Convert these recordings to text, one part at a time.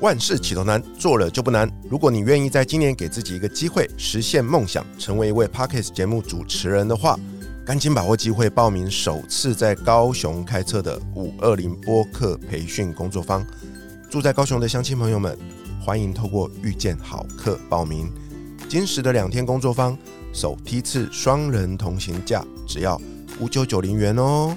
万事起头难，做了就不难。如果你愿意在今年给自己一个机会，实现梦想，成为一位 Podcast 节目主持人的话，赶紧把握机会报名首次在高雄开设的五二零播客培训工作坊。住在高雄的乡亲朋友们，欢迎透过遇见好客报名。今时的两天工作坊，首梯次双人同行价只要五九九零元哦。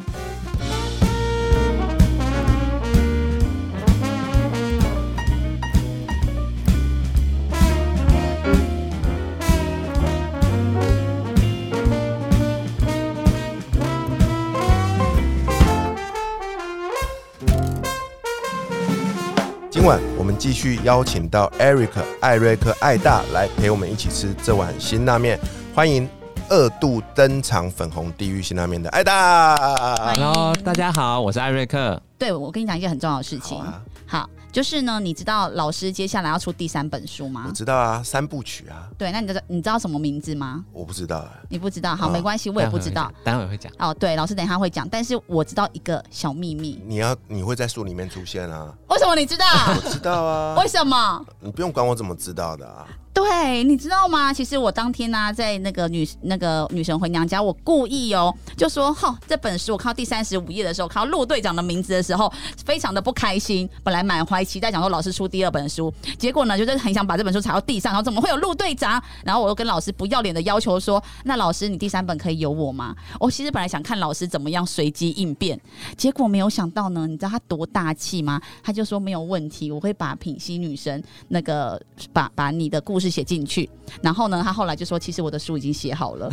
今晚我们继续邀请到 Eric 艾瑞克艾大来陪我们一起吃这碗辛拉面，欢迎二度登场粉红地狱辛拉面的艾大。Hello，大家好，我是艾瑞克。对，我跟你讲一件很重要的事情。就是呢，你知道老师接下来要出第三本书吗我？知道啊，三部曲啊，对，那你知道你知道什么名字吗？我不知道啊。你不知道，好，哦没关系，我也不知道。待会会讲。哦，对，老师等一下会讲，但是我知道一个小秘密。你要你会在书里面出现啊？为什么你知道？我知道啊，为什么？你不用管我怎么知道的啊。对，你知道吗？其实我当天呢、在那个女那个女神回娘家，我故意哦，就说，哈，这本书我看到第三十五页的时候，看到陆队长的名字的时候，非常的不开心。本来满怀期待，想说老师出第二本书，结果呢，就是很想把这本书踩到地上，然后怎么会有陆队长？然后我又跟老师不要脸的要求说，那老师你第三本可以有我吗？我其实本来想看老师怎么样随机应变，结果没有想到呢，你知道他多大气吗？他就说没有问题，我会把品析女神那个把把你的故写进去。然后呢，他后来就说，其实我的书已经写好了，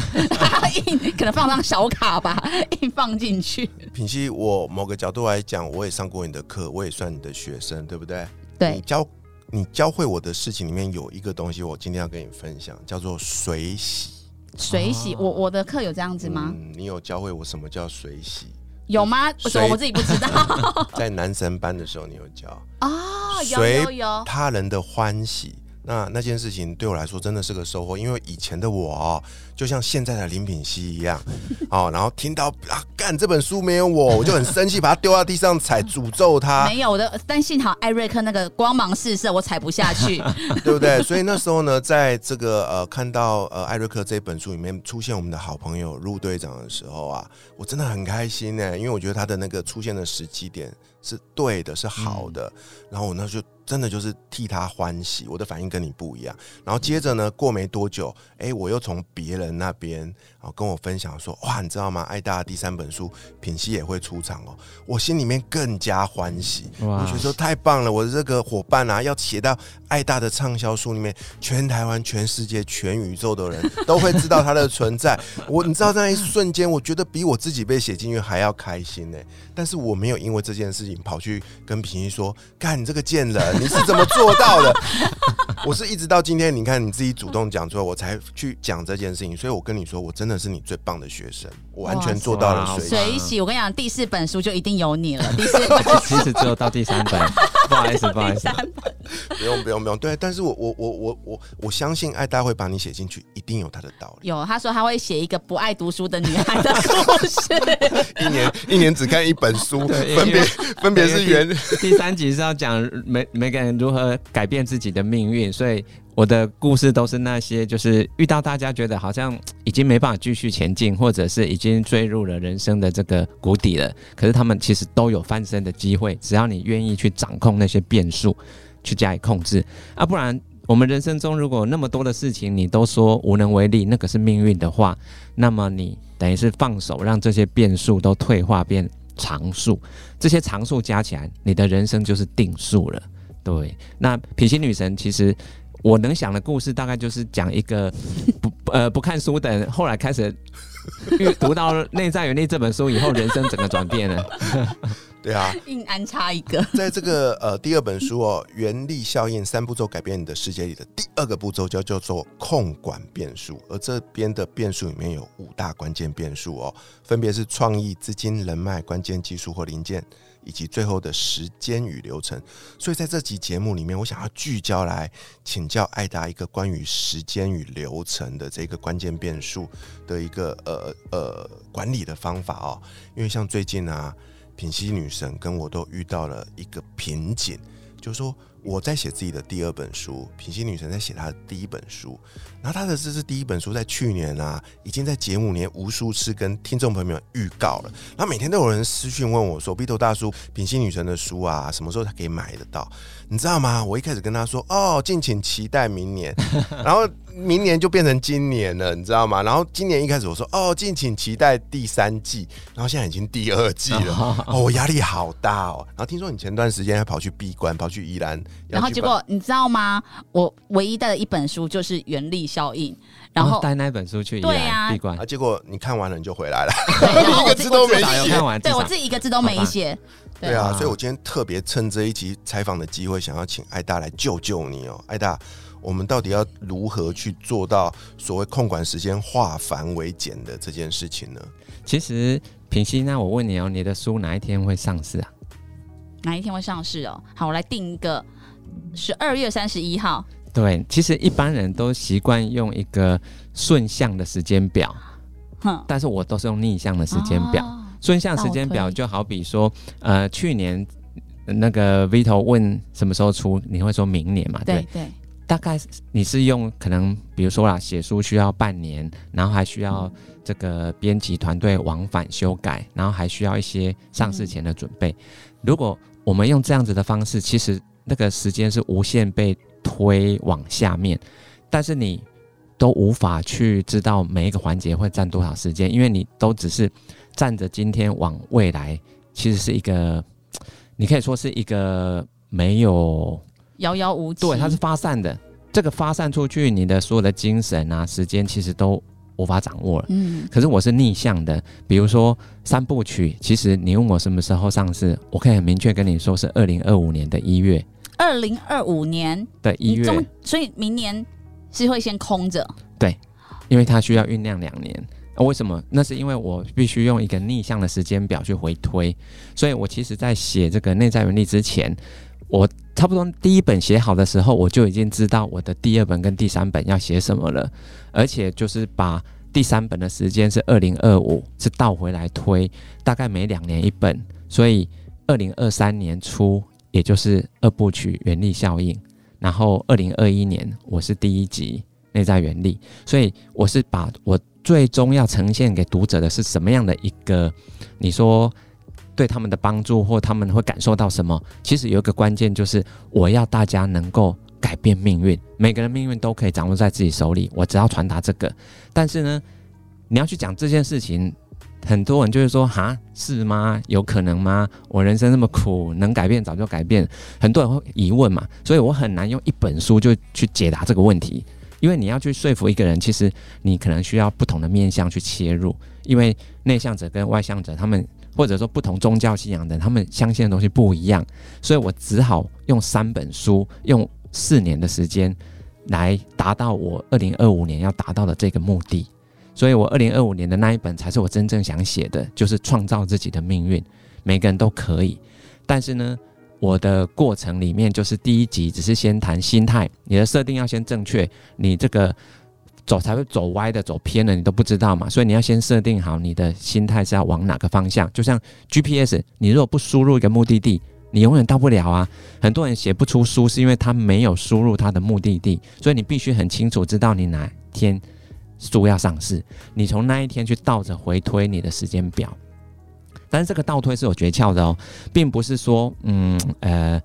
印 可能放张小卡吧，硬放进去。品熙，我某个角度来讲，我也上过你的课，我也算你的学生，对不对？对你对，教你教会我的事情里面有一个东西，我今天要跟你分享，叫做水洗。水洗，我我的课有这样子吗？嗯，你有教会我什么叫水洗？有吗？水什么我自己不知道在男神班的时候，你有教啊，有随有有，他人的欢喜。那那件事情对我来说真的是个收获，因为以前的我哦，就像现在的林品熙一样，哦，然后听到啊，干这本书没有我，我就很生气，把它丢到地上踩，诅咒他，没有的，但幸好艾瑞克那个光芒四射，我踩不下去。对不对？所以那时候呢，在这个呃看到呃艾瑞克这本书里面出现我们的好朋友陆队长的时候啊，我真的很开心呢，因为我觉得他的那个出现的时机点是对的，是好的。然后我那就真的就是替他欢喜，我的反应跟你不一样。然后接着呢，过没多久，哎，我又从别人那边啊跟我分享说，哇，你知道吗？爱大的第三本书品熙也会出场哦，我心里面更加欢喜。我觉得说太棒了，我的这个伙伴啊，要写到爱大的畅销书里面，全台湾、全世界、全宇宙的人都会知道它的存在。我你知道那一瞬间，我觉得比我自己被写进去还要开心呢。但是我没有因为这件事情跑去跟平一说：“干你这个贱人，你是怎么做到的？”我是一直到今天，你看你自己主动讲出来，我才去讲这件事情。所以我跟你说，我真的是你最棒的学生，我完全做到了水洗。水洗，我跟你讲，第四本书就一定有你了。第四本 其实只有到第三本，不好意思，不好意思不用不用不用，对，但是我我我我我我相信爱大会把你写进去，一定有他的道理。有他说他会写一个不爱读书的女孩的故事。一年一年只看一本书，分别分别是原第三集是要讲每每个人如何改变自己的命运，所以我的故事都是那些就是遇到大家觉得好像已经没办法继续前进，或者是已经坠入了人生的这个谷底了，可是他们其实都有翻身的机会，只要你愿意去掌控那些变数，去加以控制啊，不然。我们人生中如果那么多的事情你都说无能为力，那个是命运的话，那么你等于是放手让这些变数都退化变常数，这些常数加起来，你的人生就是定数了。对，那品心女神其实我能想的故事，大概就是讲一个不 呃不看书的人，后来开始阅读到《内在原力》这本书以后，人生整个转变了。对啊，硬安插一个，在这个呃第二本书哦，原力效应三步骤改变你的世界里的第二个步骤叫叫做控管变数，而这边的变数里面有五大关键变数哦，分别是创意、资金、人脉、关键技术或零件，以及最后的时间与流程。所以在这集节目里面，我想要聚焦来请教艾达一个关于时间与流程的这个关键变数的一个呃呃管理的方法哦。因为像最近啊，品溪女神跟我都遇到了一个瓶颈，就是说。我在写自己的第二本书，品心女神在写她的第一本书，然后她的这是第一本书，在去年啊，已经在节目里无数次跟听众朋友们预告了，然后每天都有人私讯问我说：“鼻头大叔，品心女神的书啊，什么时候才可以买得到？”你知道吗？我一开始跟他说：“哦，敬请期待明年。”然后。明年就变成今年了，你知道吗？然后今年一开始我说哦，敬请期待第三季，然后现在已经第二季了，哦，我压力好大哦。然后听说你前段时间还跑去闭关，跑去宜兰，然后结果你知道吗？我唯一带的一本书就是《原力效应》，然后带那本书去宜兰闭关，啊，结果你看完了你就回来了，一个字都没写，对我自己一个字都没写。对啊，所以我今天特别趁这一集采访的机会，想要请艾大来救救你哦，艾大。我们到底要如何去做到所谓控管时间、化繁为简的这件事情呢？其实平溪，那我问你哦，你的书哪一天会上市啊？哪一天会上市哦？好，我来定一个十二月三十一号。对，其实一般人都习惯用一个顺向的时间表，哼，但是我都是用逆向的时间表。顺向时间表就好比说，呃，去年那个 Vito 问什么时候出，你会说明年嘛？对对。大概你是用可能，比如说啦，写书需要半年，然后还需要这个编辑团队往返修改，然后还需要一些上市前的准备。如果我们用这样子的方式，其实那个时间是无限被推往下面，但是你都无法去知道每一个环节会占多少时间，因为你都只是站着今天往未来，其实是一个，你可以说是一个没有。遥遥无期，对，它是发散的。这个发散出去，你的所有的精神啊、时间，其实都无法掌握了。嗯，可是我是逆向的。比如说三部曲，其实你问我什么时候上市，我可以很明确跟你说是二零二五年的一月。二零二五年的一月，所以明年是会先空着。对，因为它需要酝酿两年。为什么？那是因为我必须用一个逆向的时间表去回推。所以我其实在写这个内在原理之前。我差不多第一本写好的时候，我就已经知道我的第二本跟第三本要写什么了，而且就是把第三本的时间是二零二五，是倒回来推，大概每两年一本，所以二零二三年初，也就是二部曲原力效应，然后二零二一年我是第一集内在原力，所以我是把我最终要呈现给读者的是什么样的一个，你说。对他们的帮助，或他们会感受到什么？其实有一个关键，就是我要大家能够改变命运。每个人命运都可以掌握在自己手里，我只要传达这个。但是呢，你要去讲这件事情，很多人就是说：“哈，是吗？有可能吗？我人生那么苦，能改变早就改变。”很多人会疑问嘛，所以我很难用一本书就去解答这个问题。因为你要去说服一个人，其实你可能需要不同的面向去切入，因为内向者跟外向者他们。或者说不同宗教信仰的，他们相信的东西不一样，所以我只好用三本书，用四年的时间来达到我二零二五年要达到的这个目的。所以我二零二五年的那一本才是我真正想写的，就是创造自己的命运，每个人都可以。但是呢，我的过程里面就是第一集只是先谈心态，你的设定要先正确，你这个。走才会走歪的，走偏了你都不知道嘛，所以你要先设定好你的心态是要往哪个方向。就像 GPS，你如果不输入一个目的地，你永远到不了啊。很多人写不出书，是因为他没有输入他的目的地，所以你必须很清楚知道你哪天书要上市，你从那一天去倒着回推你的时间表。但是这个倒推是有诀窍的哦，并不是说，嗯，呃。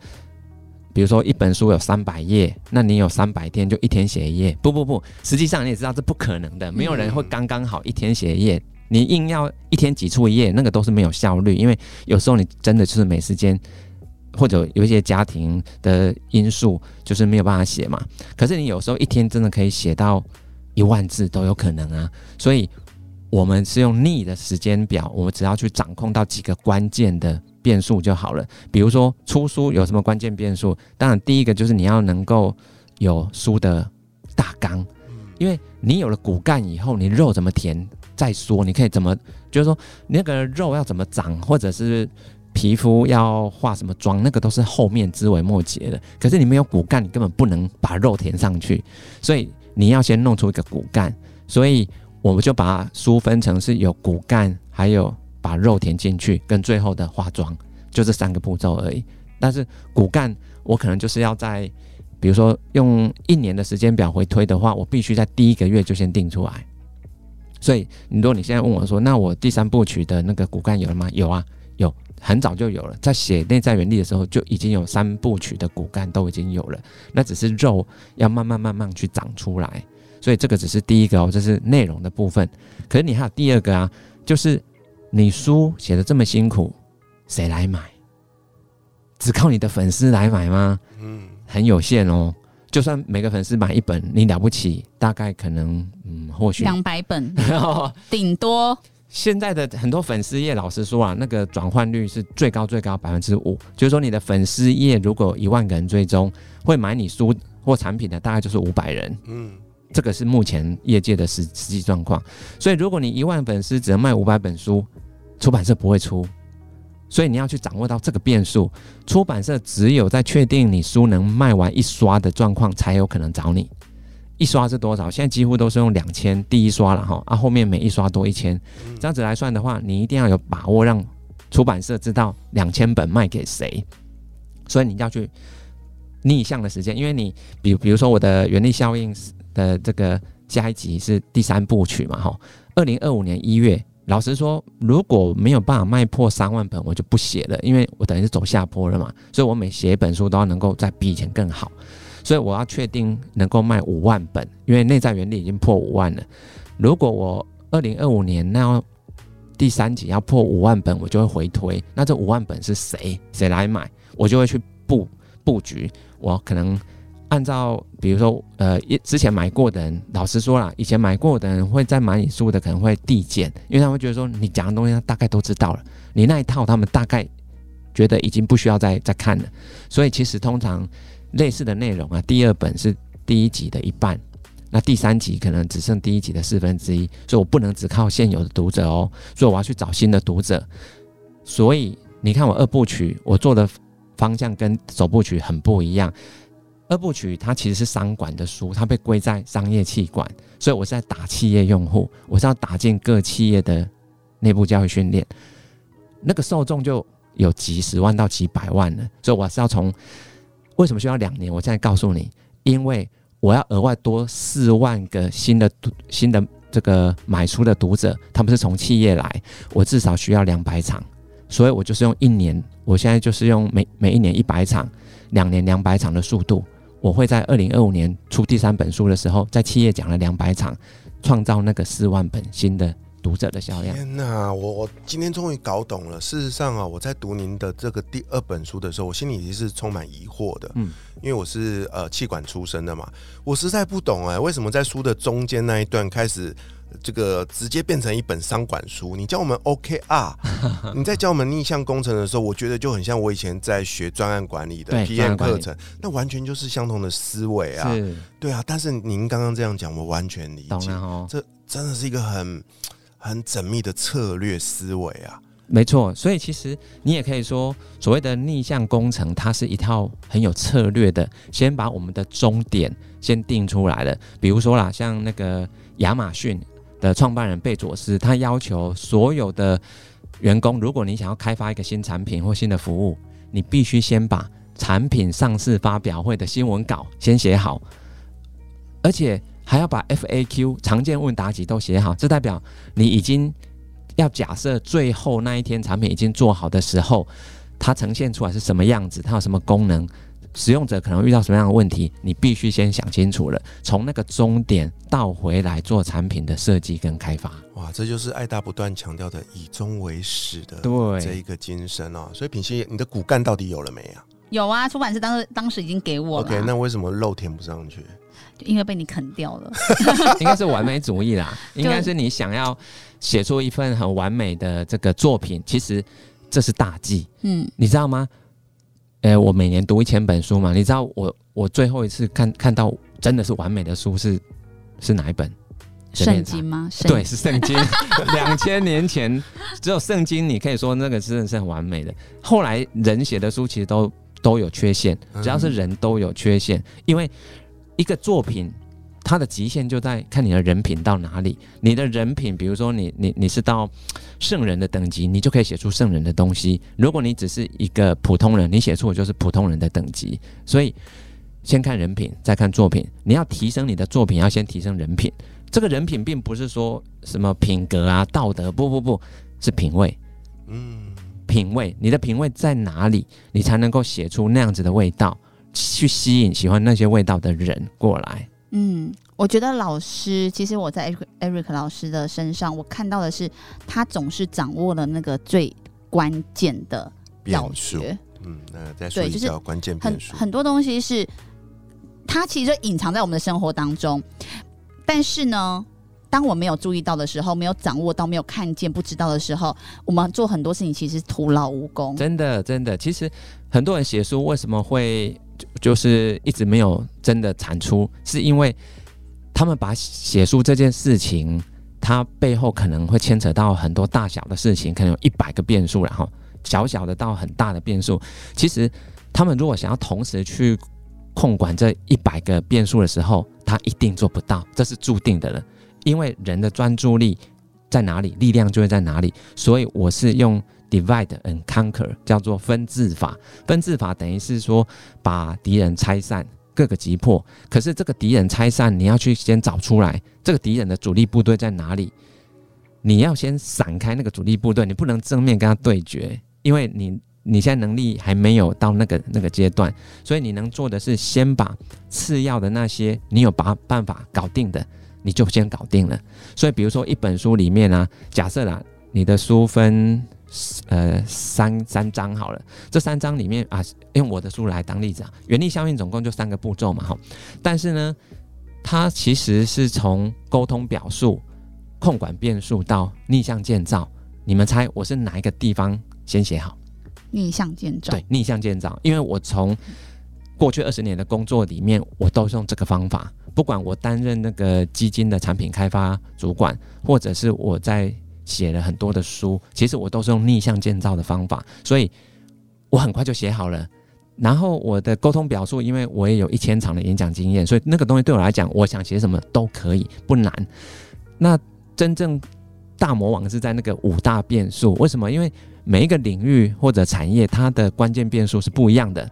比如说一本书有三百页，那你有三百天就一天写一页？不不不，实际上你也知道这不可能的，没有人会刚刚好一天写一页。你硬要一天挤出一页，那个都是没有效率，因为有时候你真的就是没时间，或者有一些家庭的因素，就是没有办法写嘛。可是你有时候一天真的可以写到一万字都有可能啊。所以我们是用逆的时间表，我们只要去掌控到几个关键的。变数就好了，比如说出书有什么关键变数？当然，第一个就是你要能够有书的大纲，因为你有了骨干以后，你肉怎么填再说，你可以怎么就是说那个肉要怎么长，或者是皮肤要化什么妆，那个都是后面枝微末节的。可是你没有骨干，你根本不能把肉填上去，所以你要先弄出一个骨干。所以我们就把书分成是有骨干，还有把肉填进去，跟最后的化妆，就这三个步骤而已。但是骨干我可能就是要在，比如说用一年的时间表回推的话，我必须在第一个月就先定出来。所以，如果你现在问我说，那我第三部曲的那个骨干有了吗？有啊，有，很早就有了，在写内在原理的时候就已经有三部曲的骨干都已经有了，那只是肉要慢慢慢慢去长出来。所以这个只是第一个哦，这是内容的部分。可是你还有第二个啊，就是你书写的这么辛苦，谁来买？只靠你的粉丝来买吗？嗯，很有限哦。就算每个粉丝买一本，你了不起，大概可能嗯，或许两百本，顶多。现在的很多粉丝页，老实说啊，那个转换率是最高最高百分之五。就是说，你的粉丝页如果一万个人追踪，会买你书或产品的大概就是五百人。嗯，这个是目前业界的实实际状况。所以，如果你一万粉丝只能卖五百本书，出版社不会出。所以你要去掌握到这个变数，出版社只有在确定你书能卖完一刷的状况，才有可能找你。一刷是多少？现在几乎都是用两千第一刷了哈，啊，后面每一刷多一千，这样子来算的话，你一定要有把握让出版社知道两千本卖给谁。所以你要去逆向的时间，因为你比比如说我的原力效应的这个下一集是第三部曲嘛哈，二零二五年一月。老实说，如果没有办法卖破三万本，我就不写了，因为我等于是走下坡了嘛。所以我每写一本书都要能够再比以前更好。所以我要确定能够卖五万本，因为内在原理已经破五万了。如果我二零二五年那第三集要破五万本，我就会回推。那这五万本是谁？谁来买？我就会去布布局。我可能。按照比如说，呃，一之前买过的人，老实说了，以前买过的人会在买你书的可能会递减，因为他会觉得说你讲的东西他大概都知道了，你那一套他们大概觉得已经不需要再再看了。所以其实通常类似的内容啊，第二本是第一集的一半，那第三集可能只剩第一集的四分之一，所以我不能只靠现有的读者哦，所以我要去找新的读者。所以你看我二部曲我做的方向跟首部曲很不一样。二部曲它其实是商管的书，它被归在商业气管，所以我是在打企业用户，我是要打进各企业的内部教育训练，那个受众就有几十万到几百万了，所以我是要从为什么需要两年？我现在告诉你，因为我要额外多四万个新的新的这个买书的读者，他们是从企业来，我至少需要两百场，所以我就是用一年，我现在就是用每每一年一百场，两年两百场的速度。我会在二零二五年出第三本书的时候，在企业讲了两百场，创造那个四万本新的读者的销量。天哪，我我今天终于搞懂了。事实上啊，我在读您的这个第二本书的时候，我心里其实是充满疑惑的。嗯，因为我是呃气管出身的嘛，我实在不懂哎，为什么在书的中间那一段开始。这个直接变成一本商管书，你教我们 OKR，你在教我们逆向工程的时候，我觉得就很像我以前在学专案管理的 PM 课程，那完全就是相同的思维啊，对啊。但是您刚刚这样讲，我完全理解，这真的是一个很很缜密的策略思维啊。没错，所以其实你也可以说，所谓的逆向工程，它是一套很有策略的，先把我们的终点先定出来了。比如说啦，像那个亚马逊。的创办人贝佐斯，他要求所有的员工，如果你想要开发一个新产品或新的服务，你必须先把产品上市发表会的新闻稿先写好，而且还要把 FAQ 常见问答集都写好。这代表你已经要假设最后那一天产品已经做好的时候，它呈现出来是什么样子，它有什么功能。使用者可能遇到什么样的问题，你必须先想清楚了，从那个终点倒回来做产品的设计跟开发。哇，这就是爱大不断强调的以终为始的对这一个精神哦。所以品熙，你的骨干到底有了没啊？有啊，出版社当时当时已经给我了。OK，那为什么肉填不上去？就因为被你啃掉了。应该是完美主义啦，应该是你想要写出一份很完美的这个作品，其实这是大忌。嗯，你知道吗？诶，我每年读一千本书嘛，你知道我我最后一次看看到真的是完美的书是是哪一本？圣经吗？对，是圣经。两千年前只有圣经，你可以说那个真的是很完美的。后来人写的书其实都都有缺陷，只要是人都有缺陷，因为一个作品。它的极限就在看你的人品到哪里。你的人品，比如说你你你是到圣人的等级，你就可以写出圣人的东西。如果你只是一个普通人，你写出的就是普通人的等级。所以先看人品，再看作品。你要提升你的作品，要先提升人品。这个人品并不是说什么品格啊、道德，不不不，是品味。嗯，品味，你的品味在哪里，你才能够写出那样子的味道，去吸引喜欢那些味道的人过来。嗯，我觉得老师，其实我在 Eric 老师的身上，我看到的是他总是掌握了那个最关键的要变数，诀，嗯，那再说一下就是关键很变数，很多东西是它其实就隐藏在我们的生活当中，但是呢。当我没有注意到的时候，没有掌握到，没有看见，不知道的时候，我们做很多事情其实徒劳无功。真的，真的，其实很多人写书为什么会就是一直没有真的产出，是因为他们把写书这件事情，它背后可能会牵扯到很多大小的事情，可能有一百个变数，然后小小的到很大的变数。其实他们如果想要同时去控管这一百个变数的时候，他一定做不到，这是注定的了。因为人的专注力在哪里，力量就会在哪里。所以我是用 divide and conquer，叫做分治法。分治法等于是说把敌人拆散，各个击破。可是这个敌人拆散，你要去先找出来这个敌人的主力部队在哪里。你要先闪开那个主力部队，你不能正面跟他对决，因为你你现在能力还没有到那个那个阶段，所以你能做的是先把次要的那些你有把办法搞定的，你就先搞定了。所以比如说一本书里面啊，假设啦，你的书分呃三三章好了，这三章里面啊，用我的书来当例子啊，原力效应总共就三个步骤嘛，哈，但是呢，它其实是从沟通表述、控管变数到逆向建造，你们猜我是哪一个地方先写好？逆向建造，对，逆向建造，因为我从过去二十年的工作里面，我都是用这个方法。不管我担任那个基金的产品开发主管，或者是我在写了很多的书，其实我都是用逆向建造的方法，所以我很快就写好了。然后我的沟通表述，因为我也有一千场的演讲经验，所以那个东西对我来讲，我想写什么都可以，不难。那真正大魔王是在那个五大变数，为什么？因为每一个领域或者产业，它的关键变数是不一样的。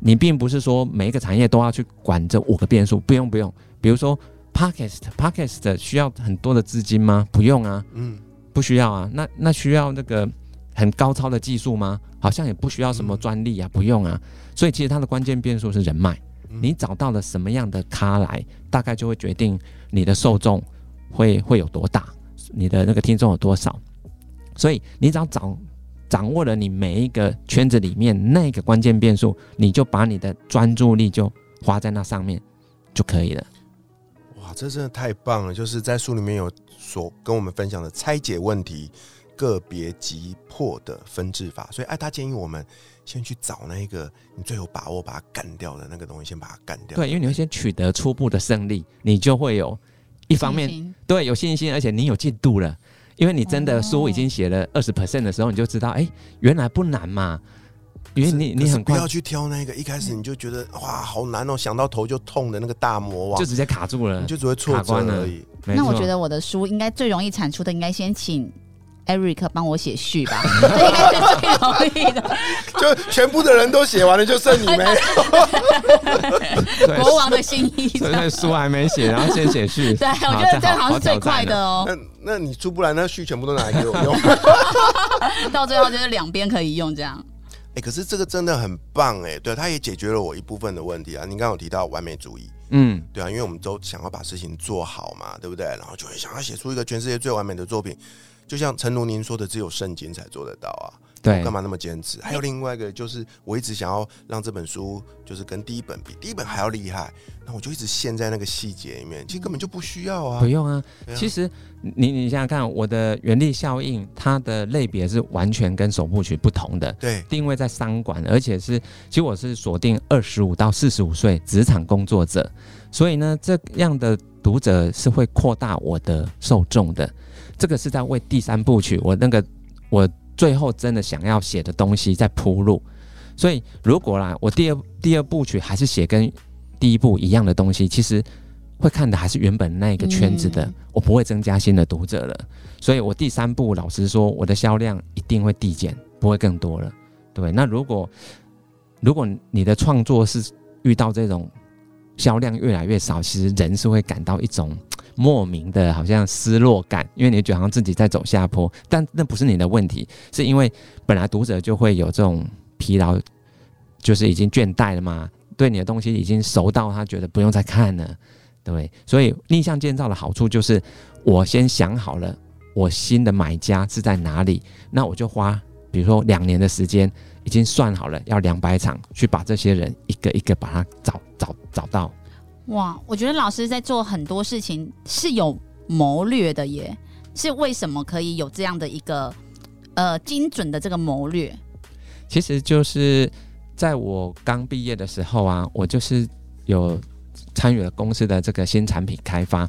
你并不是说每一个产业都要去管这五个变数，不用不用。比如说 Podcast，Podcast 需要很多的资金吗？不用啊，嗯，不需要啊。那那需要那个很高超的技术吗？好像也不需要什么专利啊，不用啊。所以其实它的关键变数是人脉。嗯你找到了什么样的咖来，大概就会决定你的受众会会有多大，你的那个听众有多少。所以你只要掌掌握了你每一个圈子里面那个关键变数，你就把你的专注力就花在那上面就可以了。哇，这真的太棒了！就是在书里面有所跟我们分享的拆解问题、个别急迫的分治法，所以哎，他建议我们先去找那一个你最有把握把它干掉的那个东西，先把它干掉。对，因为你会先取得初步的胜利，你就会有一方面对有信心，而且你有进度了。因为你真的哦书已经写了二十 percent 的时候，你就知道，哎、原来不难嘛。因为你你很快不要去挑那个一开始你就觉得哇好难哦，想到头就痛的那个大魔王就，直接卡住了，你就只会挫折卡关了而已。那我觉得我的书应该最容易产出的，应该先请 Eric 帮我写序吧，这应该是最容易的。就全部的人都写完了，就剩你没有。国王的新衣。所以书还没写，然后先写序。对，我好觉得这样好像是最快的哦。那那你出不来，那序全部都拿来给我用。到最后就是两边可以用这样。哎、可是这个真的很棒哎，对，它也解决了我一部分的问题啊。您刚刚有提到完美主义，嗯，对啊，因为我们都想要把事情做好嘛，对不对？然后就会想要写出一个全世界最完美的作品，就像陈如您说的，只有圣经才做得到啊。对干嘛那么坚持？还有另外一个就是，我一直想要让这本书就是跟第一本比，第一本还要厉害，那我就一直陷在那个细节里面，其实根本就不需要啊不。用啊。啊其实你你想想看，我的原力效应，它的类别是完全跟首部曲不同的。对，定位在商管，而且是，其实我是锁定二十五到四十五岁职场工作者，所以呢，这样的读者是会扩大我的受众的。这个是在为第三部曲我那个我最后真的想要写的东西在铺路。所以如果啦，我第二第二部曲还是写跟第一部一样的东西，其实会看的还是原本那个圈子的，嗯我不会增加新的读者了。所以我第三部老实说，我的销量一定会递减，不会更多了。对，那如果如果你的创作是遇到这种销量越来越少，其实人是会感到一种莫名的好像失落感，因为你觉得好像自己在走下坡，但那不是你的问题，是因为本来读者就会有这种疲劳，就是已经倦怠了嘛，对你的东西已经熟到他觉得不用再看了，对，所以逆向建造的好处就是我先想好了我新的买家是在哪里，那我就花比如说两年的时间，已经算好了要两百场去把这些人一个一个把他找找找到。哇，我觉得老师在做很多事情是有谋略的耶，是为什么可以有这样的一个呃精准的这个谋略？其实就是在我刚毕业的时候啊，我就是有参与了公司的这个新产品开发。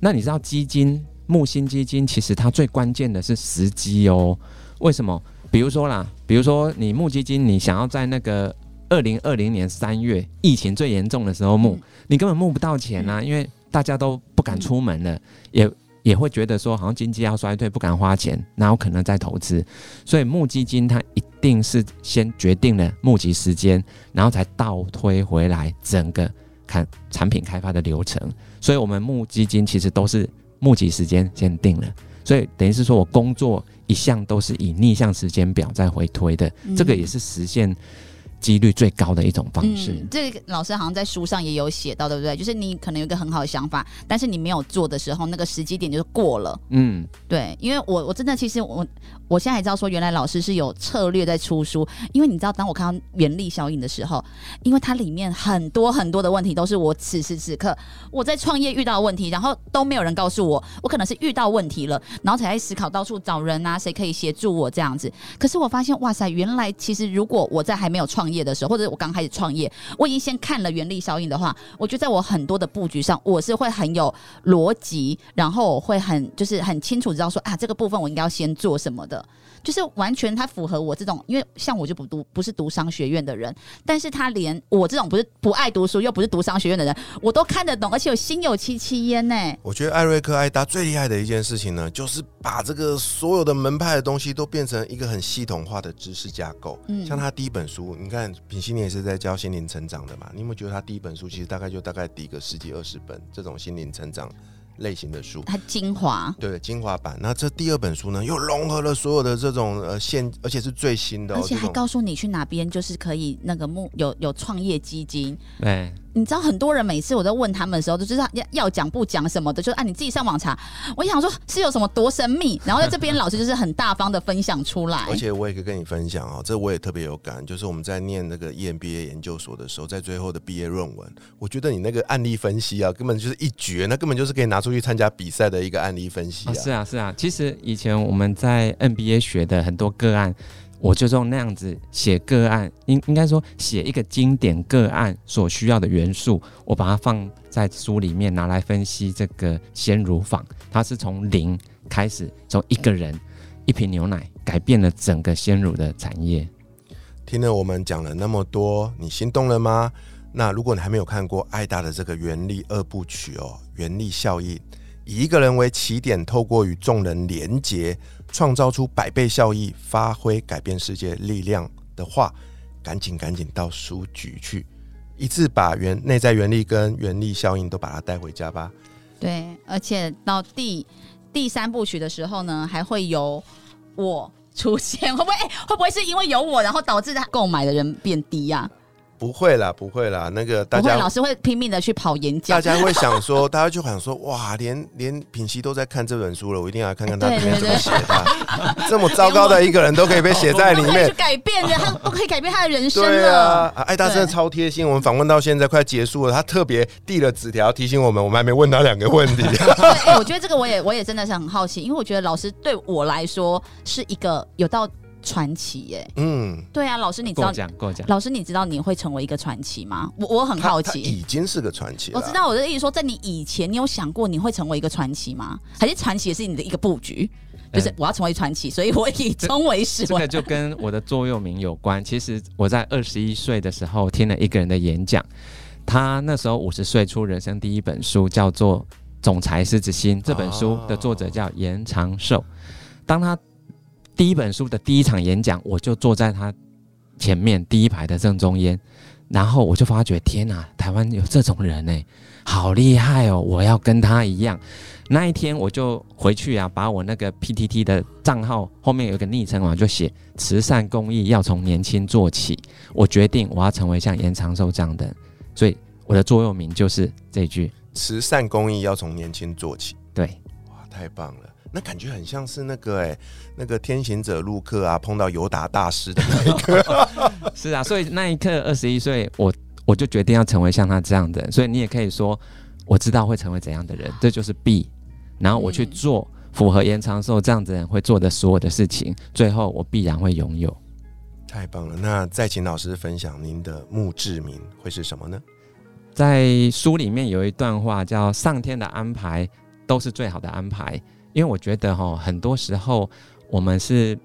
那你知道基金木星基金其实它最关键的是时机哦。为什么？比如说啦，比如说你募基金，你想要在那个二零二零年三月疫情最严重的时候募，嗯你根本募不到钱啊，因为大家都不敢出门了，也也会觉得说好像经济要衰退，不敢花钱，然后可能再投资？所以募基金它一定是先决定了募集时间，然后才倒推回来整个看产品开发的流程。所以我们募基金其实都是募集时间先定了，所以等于是说我工作一向都是以逆向时间表在回推的，这个也是实现几率最高的一种方式。嗯，这个老师好像在书上也有写到，对不对？就是你可能有一个很好的想法，但是你没有做的时候，那个时机点就是过了。嗯，对，因为我我真的其实我我现在才知道说，原来老师是有策略在出书。因为你知道，当我看到原力效应的时候，因为它里面很多很多的问题都是我此时此刻我在创业遇到的问题，然后都没有人告诉我，我可能是遇到问题了，然后才在思考到处找人啊，谁可以协助我这样子。可是我发现，哇塞，原来其实如果我在还没有创业的时候，或者我刚开始创业，我已经先看了原力效应的话，我觉得在我很多的布局上，我是会很有逻辑，然后我会很就是很清楚知道说啊，这个部分我应该要先做什么的，就是完全他符合我这种，因为像我就不读不是读商学院的人，但是他连我这种不是不爱读书又不是读商学院的人，我都看得懂，而且我心有戚戚焉呢。我觉得艾瑞克艾达最厉害的一件事情呢，就是把这个所有的门派的东西都变成一个很系统化的知识架构。嗯像他第一本书，你看品心你也是在教心灵成长的嘛？你有没有觉得他第一本书其实大概就大概抵个十几二十本这种心灵成长类型的书？它精华，对，精华版。那这第二本书呢，又融合了所有的这种呃现，而且是最新的、哦，而且还告诉你去哪边就是可以那个目有有创业基金，对，你知道很多人每次我在问他们的时候，都就是要要讲不讲什么的，就是啊你自己上网查。我想说是有什么多神秘，然后在这边老师就是很大方的分享出来。而且我也可以跟你分享哦，这我也特别有感，就是我们在念那个 E EMBA 研究所的时候，在最后的毕业论文，我觉得你那个案例分析啊，根本就是一绝，那根本就是可以拿出去参加比赛的一个案例分析啊，啊。是啊，是啊。其实以前我们在 NBA 学的很多个案，我就用那样子写个案，应应该说写一个经典个案所需要的元素，我把它放在书里面拿来分析这个鲜乳坊。它是从零开始，从一个人一瓶牛奶改变了整个鲜乳的产业。听了我们讲了那么多，你心动了吗？那如果你还没有看过艾达的这个原力二部曲哦，原力效应，以一个人为起点，透过与众人连结，创造出百倍效益，发挥改变世界力量的话，赶紧赶紧到书局去，一次把原内在原力跟原力效应都把它带回家吧。对，而且到第第三部曲的时候呢，还会有我出现，会不会、会不会是因为有我，然后导致他购买的人变低呀、不会啦，不会啦，那个大不会，家老师会拼命的去跑演讲大讲。家会想说，大家就想说，哇，连连品熙都在看这本书了，我一定要看看他 对里面怎么写的。这么糟糕的一个人都可以被写在里面可以去面。改变的，他都可以改变他的人生对了。啊，啊艾达真的对超贴心。我们访问到现在快结束了，他特别递了纸条提醒我们，我们还没问他两个问题。对，哎、我觉得这个我也我也真的是很好奇，因为我觉得老师对我来说是一个有到传奇耶。嗯，对啊，老师你知过道，讲过讲。老师你知道你会成为一个传奇吗？我我很好奇。已经是个传奇了。我知道我的意思说，在你以前，你有想过你会成为一个传奇吗？还是传奇也是你的一个布局？就是嗯我要成为传奇，所以我以终为始。这个就跟我的座右铭有关。其实我在二十一岁的时候听了一个人的演讲，他那时候五十岁出人生第一本书，叫做《总裁狮子心》。这本书的作者叫严长寿。当他第一本书的第一场演讲，我就坐在他前面第一排的正中间，然后我就发觉，天哪，台湾有这种人呢、好厉害哦！我要跟他一样。那一天我就回去啊，把我那个 PTT 的账号后面有个昵称嘛，就写慈善公益要从年轻做起。我决定我要成为像严长寿这样的人，所以我的座右铭就是这句。慈善公益要从年轻做起。对，哇，太棒了！那感觉很像是那个哎、那个天行者路克啊，碰到尤达大师的那一刻。是啊，所以那一刻二十一岁，我我就决定要成为像他这样的人。所以你也可以说，我知道会成为怎样的人，这就是必。然后我去嗯做符合延长寿这样子的人会做的所有的事情，最后我必然会拥有。太棒了！那再请老师分享您的墓志铭会是什么呢？在书里面有一段话叫“上天的安排都是最好的安排”，因为我觉得哈，很多时候我们是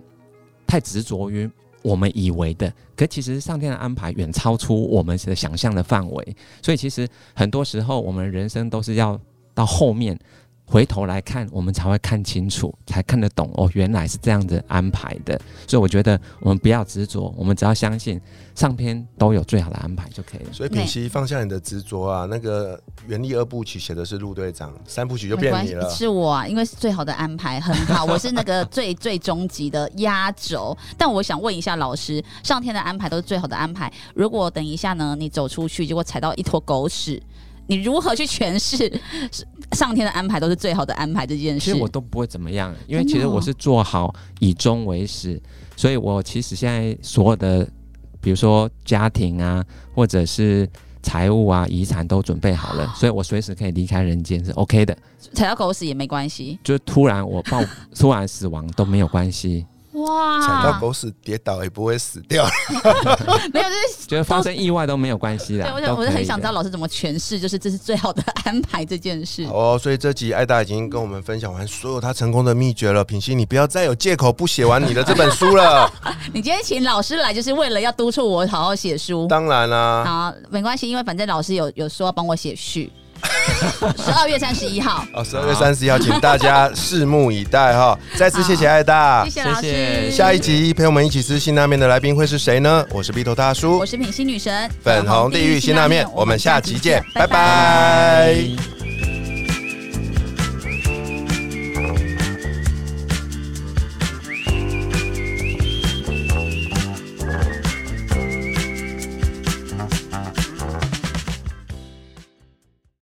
太执着于我们以为的，可其实上天的安排远超出我们的想象的范围，所以其实很多时候我们人生都是要到后面。回头来看，我们才会看清楚，才看得懂哦，原来是这样子安排的。所以我觉得我们不要执着，我们只要相信上天都有最好的安排就可以了。所以品熙放下你的执着啊，那个原力二部曲写的是陆队长，三部曲就变你了，。是我啊，因为是最好的安排，很好，我是那个最最终极的压轴。但我想问一下老师，上天的安排都是最好的安排，如果等一下呢，你走出去结果踩到一坨狗屎，你如何去诠释 上天的安排都是最好的安排这件事？其实我都不会怎么样，因为其实我是做好以终为始，所以我其实现在所有的，比如说家庭啊，或者是财务啊、遗产都准备好了，所以我随时可以离开人间是 OK 的。踩到狗屎也没关系。就突然我爆 突然死亡都没有关系，哇，踩到狗屎跌倒也不会死掉。没有，就是 觉得发生意外都没有关系对，我我就很想知道老师怎么诠释，就是这是最好的安排这件事。哦，所以这集艾达已经跟我们分享完所有他成功的秘诀了。品熙，你不要再有借口不写完你的这本书了。你今天请老师来，就是为了要督促我好好写书。当然啦、好，没关系，因为反正老师有有说要帮我写序。十二月三十一号，哦，十二月三十一号，请大家拭目以待哈。再次谢谢艾大。谢。谢下一集陪我们一起吃辛拉面的来宾会是谁呢？我是鼻头大叔。我，是品心女神，粉红地狱辛拉面，我们下集见，拜。拜拜